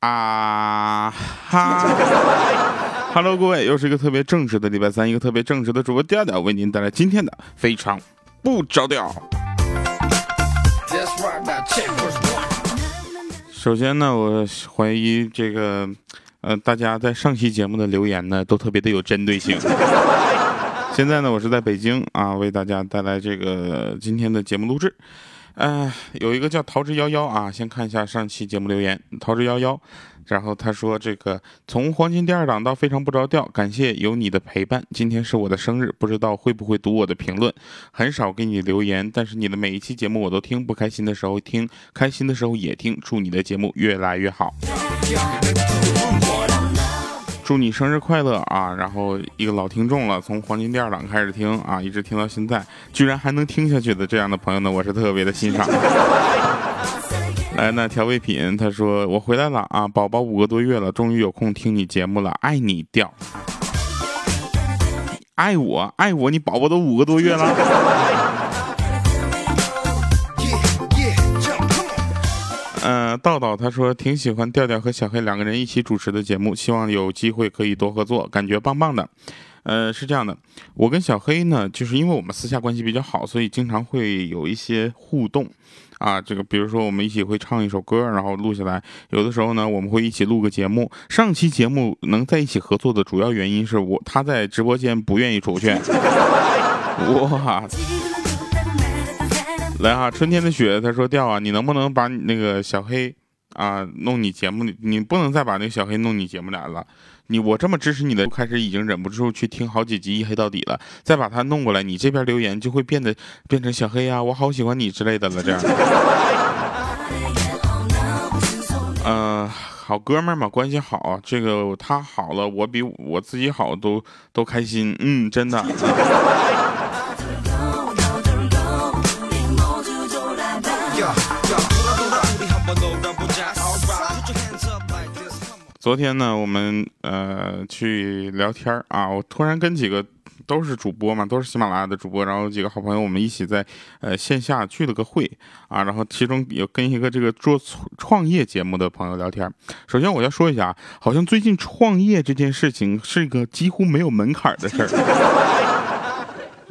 啊哈！Hello，各位，又是一个特别正直的礼拜三，一个特别正直的主播调调为您带来今天的非常不着调。首先呢，我怀疑这个，呃，大家在上期节目的留言呢，都特别的有针对性。现在呢，我是在北京啊，为大家带来这个今天的节目录制。哎，有一个叫桃之夭夭啊，先看一下上期节目留言。桃之夭夭，然后他说：“这个从黄金第二档到非常不着调，感谢有你的陪伴。今天是我的生日，不知道会不会读我的评论。很少给你留言，但是你的每一期节目我都听，不开心的时候听，开心的时候也听。祝你的节目越来越好。”祝你生日快乐啊！然后一个老听众了，从黄金第二档开始听啊，一直听到现在，居然还能听下去的这样的朋友呢，我是特别的欣赏。来，那调味品他说我回来了啊，宝宝五个多月了，终于有空听你节目了，爱你调，爱我爱我，你宝宝都五个多月了。嗯，道道他说挺喜欢调调和小黑两个人一起主持的节目，希望有机会可以多合作，感觉棒棒的。呃，是这样的，我跟小黑呢，就是因为我们私下关系比较好，所以经常会有一些互动啊。这个比如说我们一起会唱一首歌，然后录下来。有的时候呢，我们会一起录个节目。上期节目能在一起合作的主要原因是我他在直播间不愿意出去。哇。来哈，春天的雪，他说掉啊，你能不能把你那个小黑啊弄你节目？你不能再把那个小黑弄你节目来了。你我这么支持你的，开始已经忍不住去听好几集一黑到底了，再把他弄过来，你这边留言就会变得变成小黑呀，我好喜欢你之类的了。这样，嗯，好哥们儿嘛，关系好，这个他好了，我比我自己好都都开心。嗯，真的。昨天呢，我们呃去聊天啊，我突然跟几个都是主播嘛，都是喜马拉雅的主播，然后几个好朋友，我们一起在呃线下聚了个会啊，然后其中有跟一个这个做创业节目的朋友聊天。首先我要说一下，好像最近创业这件事情是一个几乎没有门槛的事儿。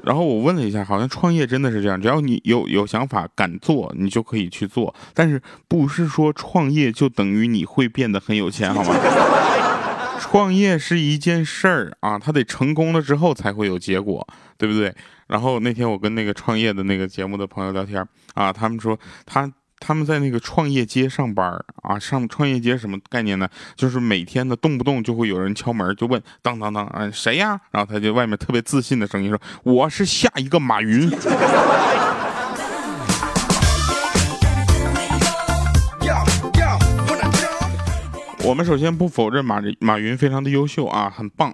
然后我问了一下，好像创业真的是这样，只要你有有想法、敢做，你就可以去做。但是不是说创业就等于你会变得很有钱，好吗？创业是一件事儿啊，它得成功了之后才会有结果，对不对？然后那天我跟那个创业的那个节目的朋友聊天啊，他们说他。他们在那个创业街上班啊，上创业街什么概念呢？就是每天的，动不动就会有人敲门，就问当当当，啊，谁呀？然后他就外面特别自信的声音说：“我是下一个马云。”我们首先不否认马马云非常的优秀啊，很棒。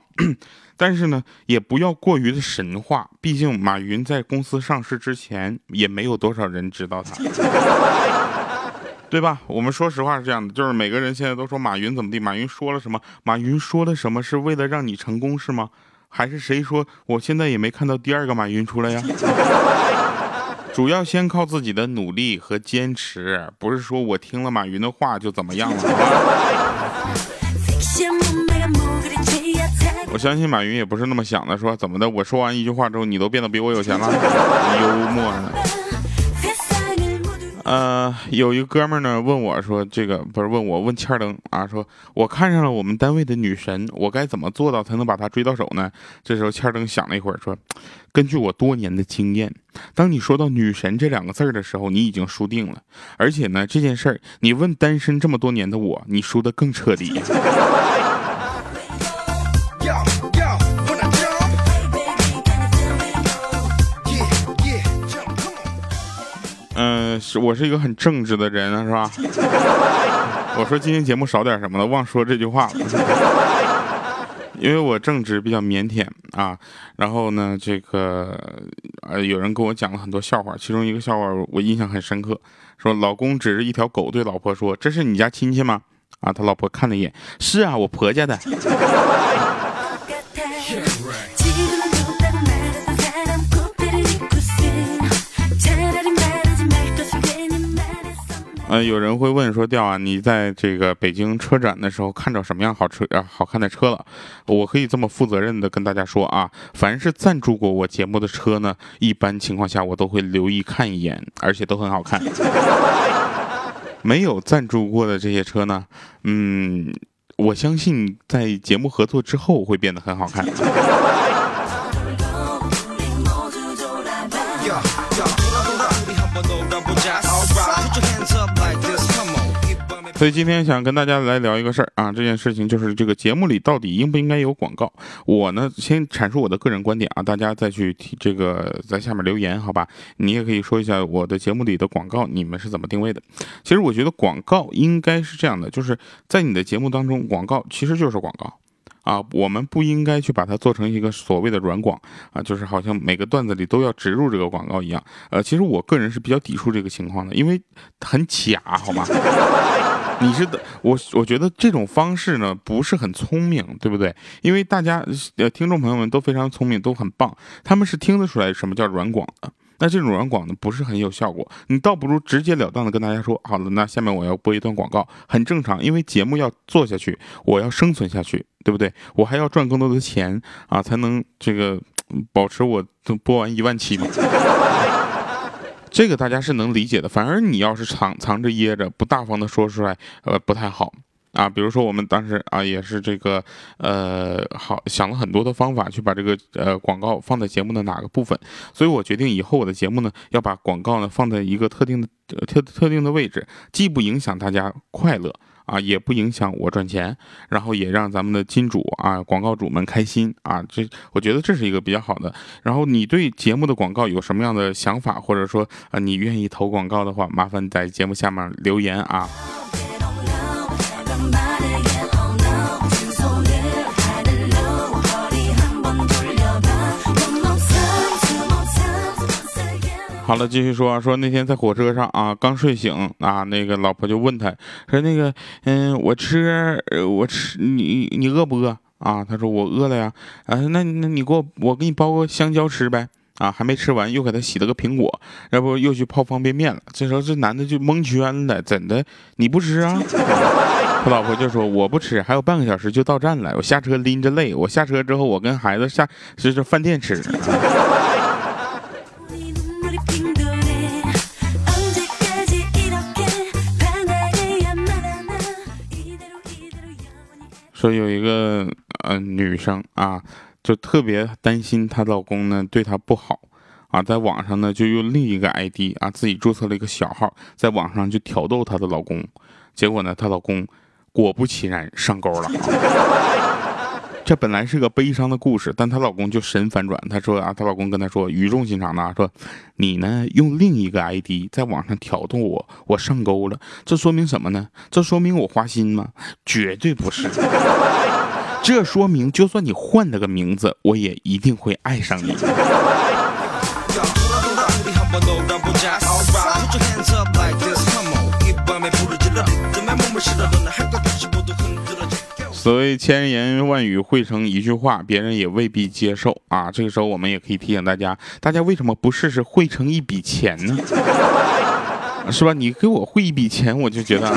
但是呢，也不要过于的神话，毕竟马云在公司上市之前，也没有多少人知道他，对吧？我们说实话是这样的，就是每个人现在都说马云怎么地，马云说了什么？马云说了什么是为了让你成功是吗？还是谁说？我现在也没看到第二个马云出来呀。主要先靠自己的努力和坚持，不是说我听了马云的话就怎么样了。我相信马云也不是那么想的，说怎么的？我说完一句话之后，你都变得比我有钱了，幽默呢。呃，有一个哥们呢问我说，这个不是问我问欠灯啊，说我看上了我们单位的女神，我该怎么做到才能把她追到手呢？这时候欠灯想了一会儿，说，根据我多年的经验，当你说到女神这两个字的时候，你已经输定了。而且呢，这件事儿你问单身这么多年的我，你输的更彻底。我是一个很正直的人，是吧？我说今天节目少点什么了，忘说这句话了。因为我正直，比较腼腆啊。然后呢，这个呃，有人跟我讲了很多笑话，其中一个笑话我印象很深刻，说老公指着一条狗对老婆说：“这是你家亲戚吗？”啊，他老婆看了一眼，是啊，我婆家的。有人会问说，调啊，你在这个北京车展的时候看着什么样好车啊好看的车了？我可以这么负责任的跟大家说啊，凡是赞助过我节目的车呢，一般情况下我都会留意看一眼，而且都很好看。没有赞助过的这些车呢，嗯，我相信在节目合作之后会变得很好看。所以今天想跟大家来聊一个事儿啊，这件事情就是这个节目里到底应不应该有广告？我呢先阐述我的个人观点啊，大家再去提这个在下面留言，好吧？你也可以说一下我的节目里的广告你们是怎么定位的？其实我觉得广告应该是这样的，就是在你的节目当中，广告其实就是广告。啊，我们不应该去把它做成一个所谓的软广啊，就是好像每个段子里都要植入这个广告一样。呃，其实我个人是比较抵触这个情况的，因为很假，好吗？你是的，我我觉得这种方式呢不是很聪明，对不对？因为大家呃听众朋友们都非常聪明，都很棒，他们是听得出来什么叫软广的。那这种软广呢不是很有效果，你倒不如直截了当的跟大家说，好了，那下面我要播一段广告，很正常，因为节目要做下去，我要生存下去，对不对？我还要赚更多的钱啊，才能这个保持我都播完一万期嘛。这个大家是能理解的，反而你要是藏藏着掖着，不大方的说出来，呃，不太好。啊，比如说我们当时啊，也是这个，呃，好想了很多的方法去把这个呃广告放在节目的哪个部分，所以我决定以后我的节目呢，要把广告呢放在一个特定的特特定的位置，既不影响大家快乐啊，也不影响我赚钱，然后也让咱们的金主啊广告主们开心啊，这我觉得这是一个比较好的。然后你对节目的广告有什么样的想法，或者说啊你愿意投广告的话，麻烦在节目下面留言啊。好了，继续说说那天在火车上啊，刚睡醒啊，那个老婆就问他说：“那个，嗯，我吃，我吃，你你饿不饿啊？”他说：“我饿了呀。”啊，那那你给我，我给你包个香蕉吃呗。啊，还没吃完，又给他洗了个苹果，要不又去泡方便面了。这时候这男的就蒙圈了，怎的？你不吃啊？他老婆就说：“我不吃，还有半个小时就到站了。我下车拎着累，我下车之后，我跟孩子下就是饭店吃。”说有一个呃女生啊，就特别担心她老公呢对她不好啊，在网上呢就用另一个 ID 啊自己注册了一个小号，在网上就挑逗她的老公，结果呢她老公果不其然上钩了。这本来是个悲伤的故事，但她老公就神反转。她说啊，她老公跟她说，语重心长的说，你呢用另一个 ID 在网上挑逗我，我上钩了。这说明什么呢？这说明我花心吗？绝对不是。这说明就算你换了个名字，我也一定会爱上你。所谓千言万语汇成一句话，别人也未必接受啊。这个时候，我们也可以提醒大家：大家为什么不试试汇成一笔钱呢？是吧？你给我汇一笔钱，我就觉得。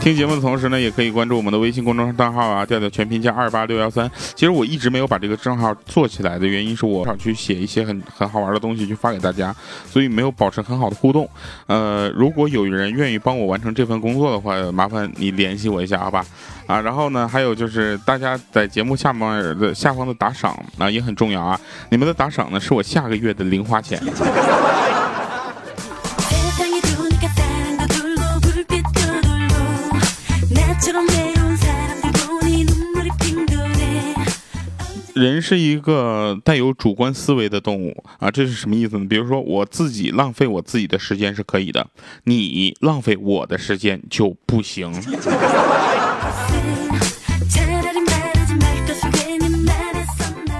听节目的同时呢，也可以关注我们的微信公众账号啊，调调全拼加二八六幺三。其实我一直没有把这个账号做起来的原因是我想去写一些很很好玩的东西去发给大家，所以没有保持很好的互动。呃，如果有人愿意帮我完成这份工作的话，麻烦你联系我一下，好吧？啊，然后呢，还有就是大家在节目下面的下方的打赏啊也很重要啊，你们的打赏呢是我下个月的零花钱。人是一个带有主观思维的动物啊，这是什么意思呢？比如说，我自己浪费我自己的时间是可以的，你浪费我的时间就不行。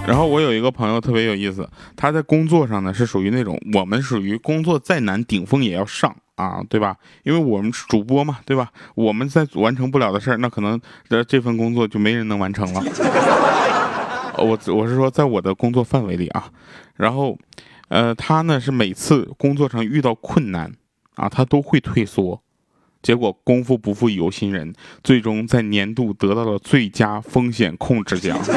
然后我有一个朋友特别有意思，他在工作上呢是属于那种我们属于工作再难顶峰也要上啊，对吧？因为我们是主播嘛，对吧？我们在完成不了的事儿，那可能这这份工作就没人能完成了。我我是说，在我的工作范围里啊，然后，呃，他呢是每次工作上遇到困难啊，他都会退缩。结果功夫不负有心人，最终在年度得到了最佳风险控制奖。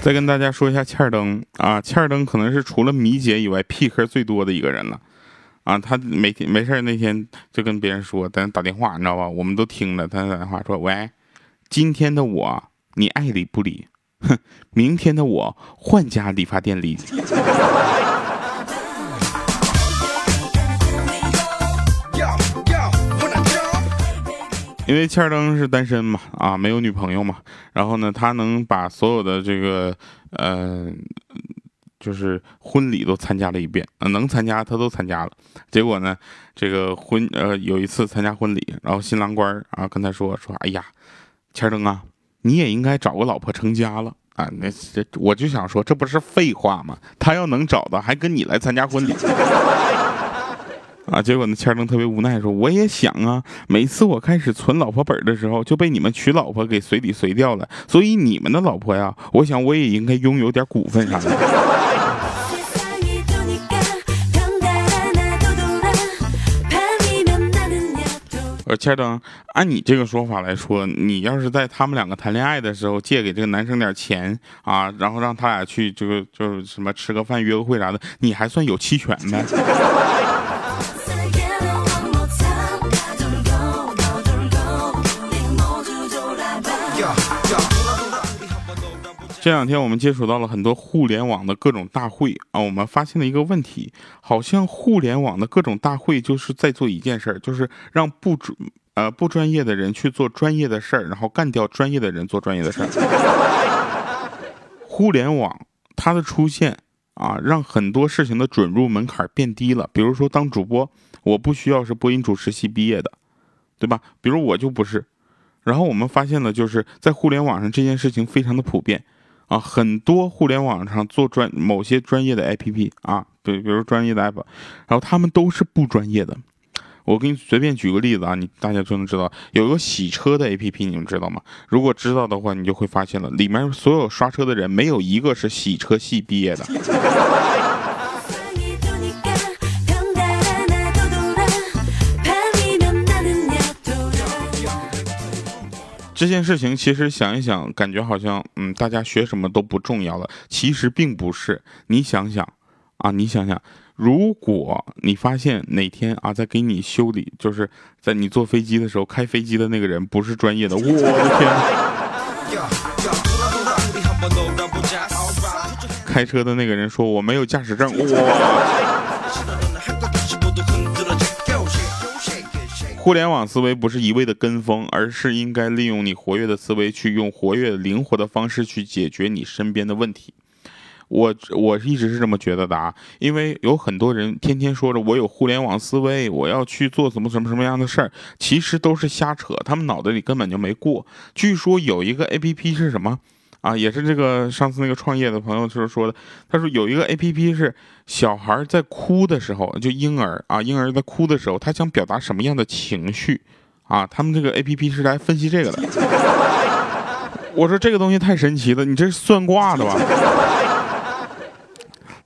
再跟大家说一下欠儿灯啊，欠儿灯可能是除了米姐以外屁壳最多的一个人了啊。他每天没事那天就跟别人说，咱打电话，你知道吧？我们都听了，他打电话说：“喂，今天的我你爱理不理？哼，明天的我换家理发店理。”因为欠儿灯是单身嘛，啊，没有女朋友嘛，然后呢，他能把所有的这个，呃，就是婚礼都参加了一遍，能参加他都参加了。结果呢，这个婚，呃，有一次参加婚礼，然后新郎官啊跟他说说，哎呀，欠儿灯啊，你也应该找个老婆成家了啊。那这我就想说，这不是废话吗？他要能找到，还跟你来参加婚礼。啊！结果那千灯特别无奈说：“我也想啊，每次我开始存老婆本的时候，就被你们娶老婆给随礼随掉了。所以你们的老婆呀，我想我也应该拥有点股份啥的。”我说千灯，按你这个说法来说，你要是在他们两个谈恋爱的时候借给这个男生点钱啊，然后让他俩去这个就是什么吃个饭、约个会啥的，你还算有期权呗？这两天我们接触到了很多互联网的各种大会啊，我们发现了一个问题，好像互联网的各种大会就是在做一件事儿，就是让不专呃不专业的人去做专业的事儿，然后干掉专业的人做专业的事儿。互联网它的出现啊，让很多事情的准入门槛变低了。比如说当主播，我不需要是播音主持系毕业的，对吧？比如我就不是。然后我们发现了，就是在互联网上这件事情非常的普遍。啊，很多互联网上做专某些专业的 APP 啊，比，比如专业的 App，然后他们都是不专业的。我给你随便举个例子啊，你大家就能知道，有一个洗车的 APP，你们知道吗？如果知道的话，你就会发现了，里面所有刷车的人没有一个是洗车系毕业的。这件事情其实想一想，感觉好像嗯，大家学什么都不重要了。其实并不是，你想想啊，你想想，如果你发现哪天啊，在给你修理，就是在你坐飞机的时候，开飞机的那个人不是专业的，我的天！开车的那个人说我没有驾驶证，哇！互联网思维不是一味的跟风，而是应该利用你活跃的思维，去用活跃灵活的方式去解决你身边的问题。我我一直是这么觉得的啊，因为有很多人天天说着我有互联网思维，我要去做什么什么什么样的事儿，其实都是瞎扯，他们脑袋里根本就没过。据说有一个 A P P 是什么？啊，也是这个上次那个创业的朋友就是说的，他说有一个 A P P 是小孩在哭的时候，就婴儿啊，婴儿在哭的时候，他想表达什么样的情绪啊？他们这个 A P P 是来分析这个的。我说这个东西太神奇了，你这是算卦的吧？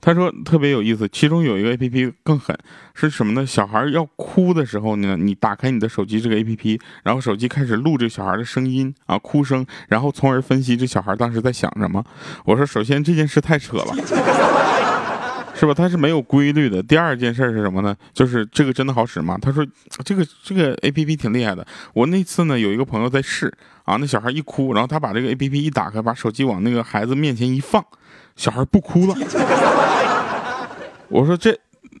他说特别有意思，其中有一个 A P P 更狠，是什么呢？小孩要哭的时候呢，你打开你的手机这个 A P P，然后手机开始录这小孩的声音啊，哭声，然后从而分析这小孩当时在想什么。我说，首先这件事太扯了，是吧？它是没有规律的。第二件事是什么呢？就是这个真的好使吗？他说，这个这个 A P P 挺厉害的。我那次呢，有一个朋友在试啊，那小孩一哭，然后他把这个 A P P 一打开，把手机往那个孩子面前一放。小孩不哭了，我说这，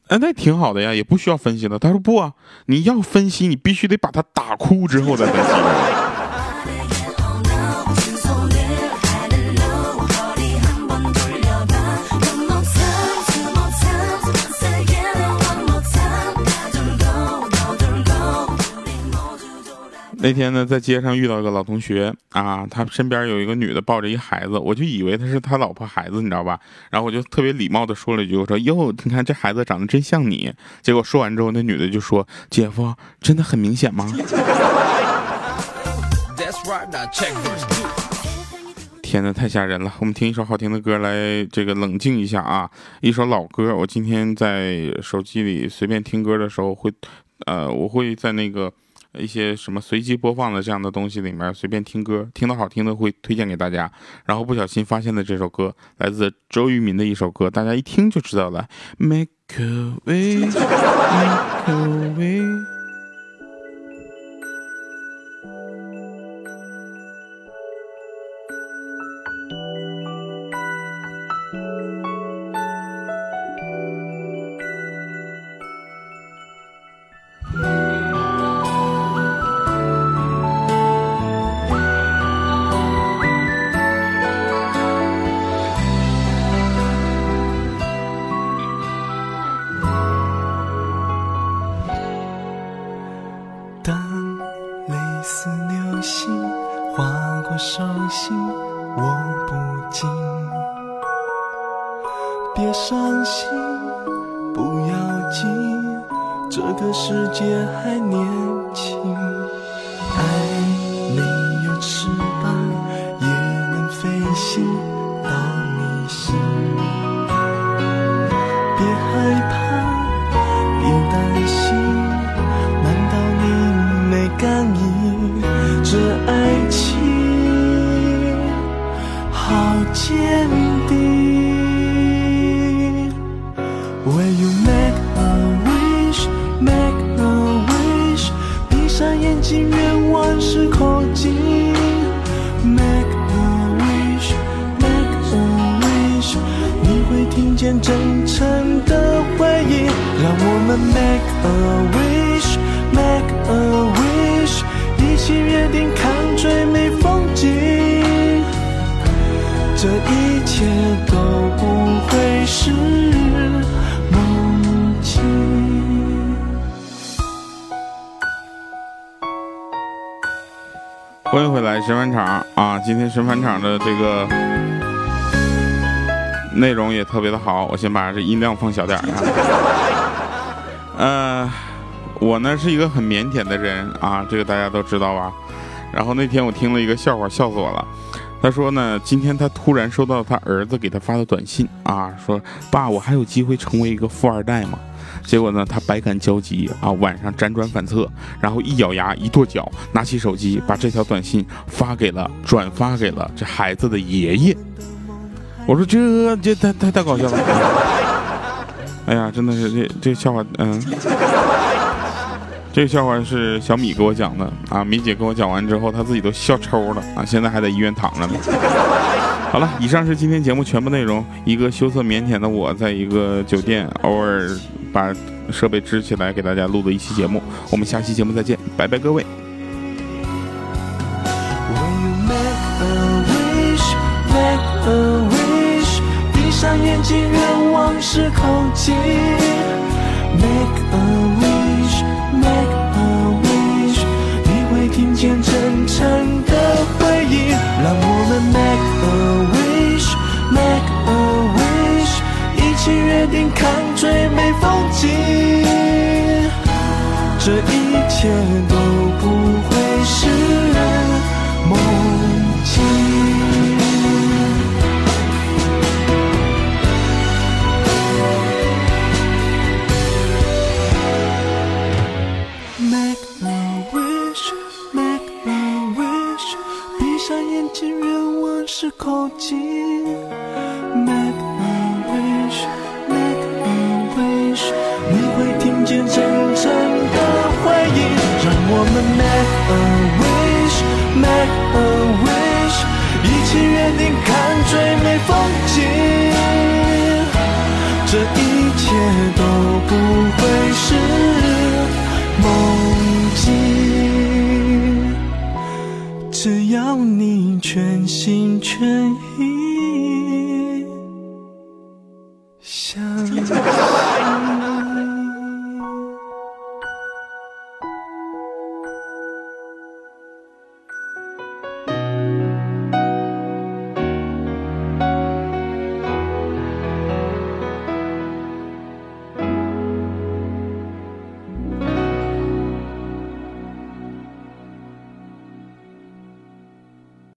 哎，那挺好的呀，也不需要分析了。他说不啊，你要分析，你必须得把他打哭之后再分析。那天呢，在街上遇到一个老同学啊，他身边有一个女的抱着一孩子，我就以为他是他老婆孩子，你知道吧？然后我就特别礼貌的说了一句，我说哟，你看这孩子长得真像你。结果说完之后，那女的就说，姐夫，真的很明显吗？天呐，太吓人了！我们听一首好听的歌来这个冷静一下啊，一首老歌。我今天在手机里随便听歌的时候会，呃，我会在那个。一些什么随机播放的这样的东西里面随便听歌，听到好听的会推荐给大家。然后不小心发现的这首歌来自周渝民的一首歌，大家一听就知道了。Make a wish, make a wish。让我们 make a wish，make a wish，一起约定看最美风景，这一切都不会是梦境。欢迎回来神返场啊！今天神返场的这个。内容也特别的好，我先把这音量放小点儿。呃，我呢是一个很腼腆的人啊，这个大家都知道吧？然后那天我听了一个笑话，笑死我了。他说呢，今天他突然收到他儿子给他发的短信啊，说爸，我还有机会成为一个富二代吗？结果呢，他百感交集啊，晚上辗转反侧，然后一咬牙一跺脚，拿起手机把这条短信发给了转发给了这孩子的爷爷。我说这这太太太搞笑了！哎呀，真的是这这笑话，嗯，这个笑话是小米给我讲的啊。米姐跟我讲完之后，她自己都笑抽了啊，现在还在医院躺着呢。好了，以上是今天节目全部内容。一个羞涩腼腆的我，在一个酒店偶尔把设备支起来给大家录的一期节目。我们下期节目再见，拜拜各位。眼睛，愿望是口径。Make a wish, make a wish，你会听见真诚的回应。让我们 make a wish, make a wish，一起约定看最美风景。这一切都不会是不会是梦境。只要你全心全意。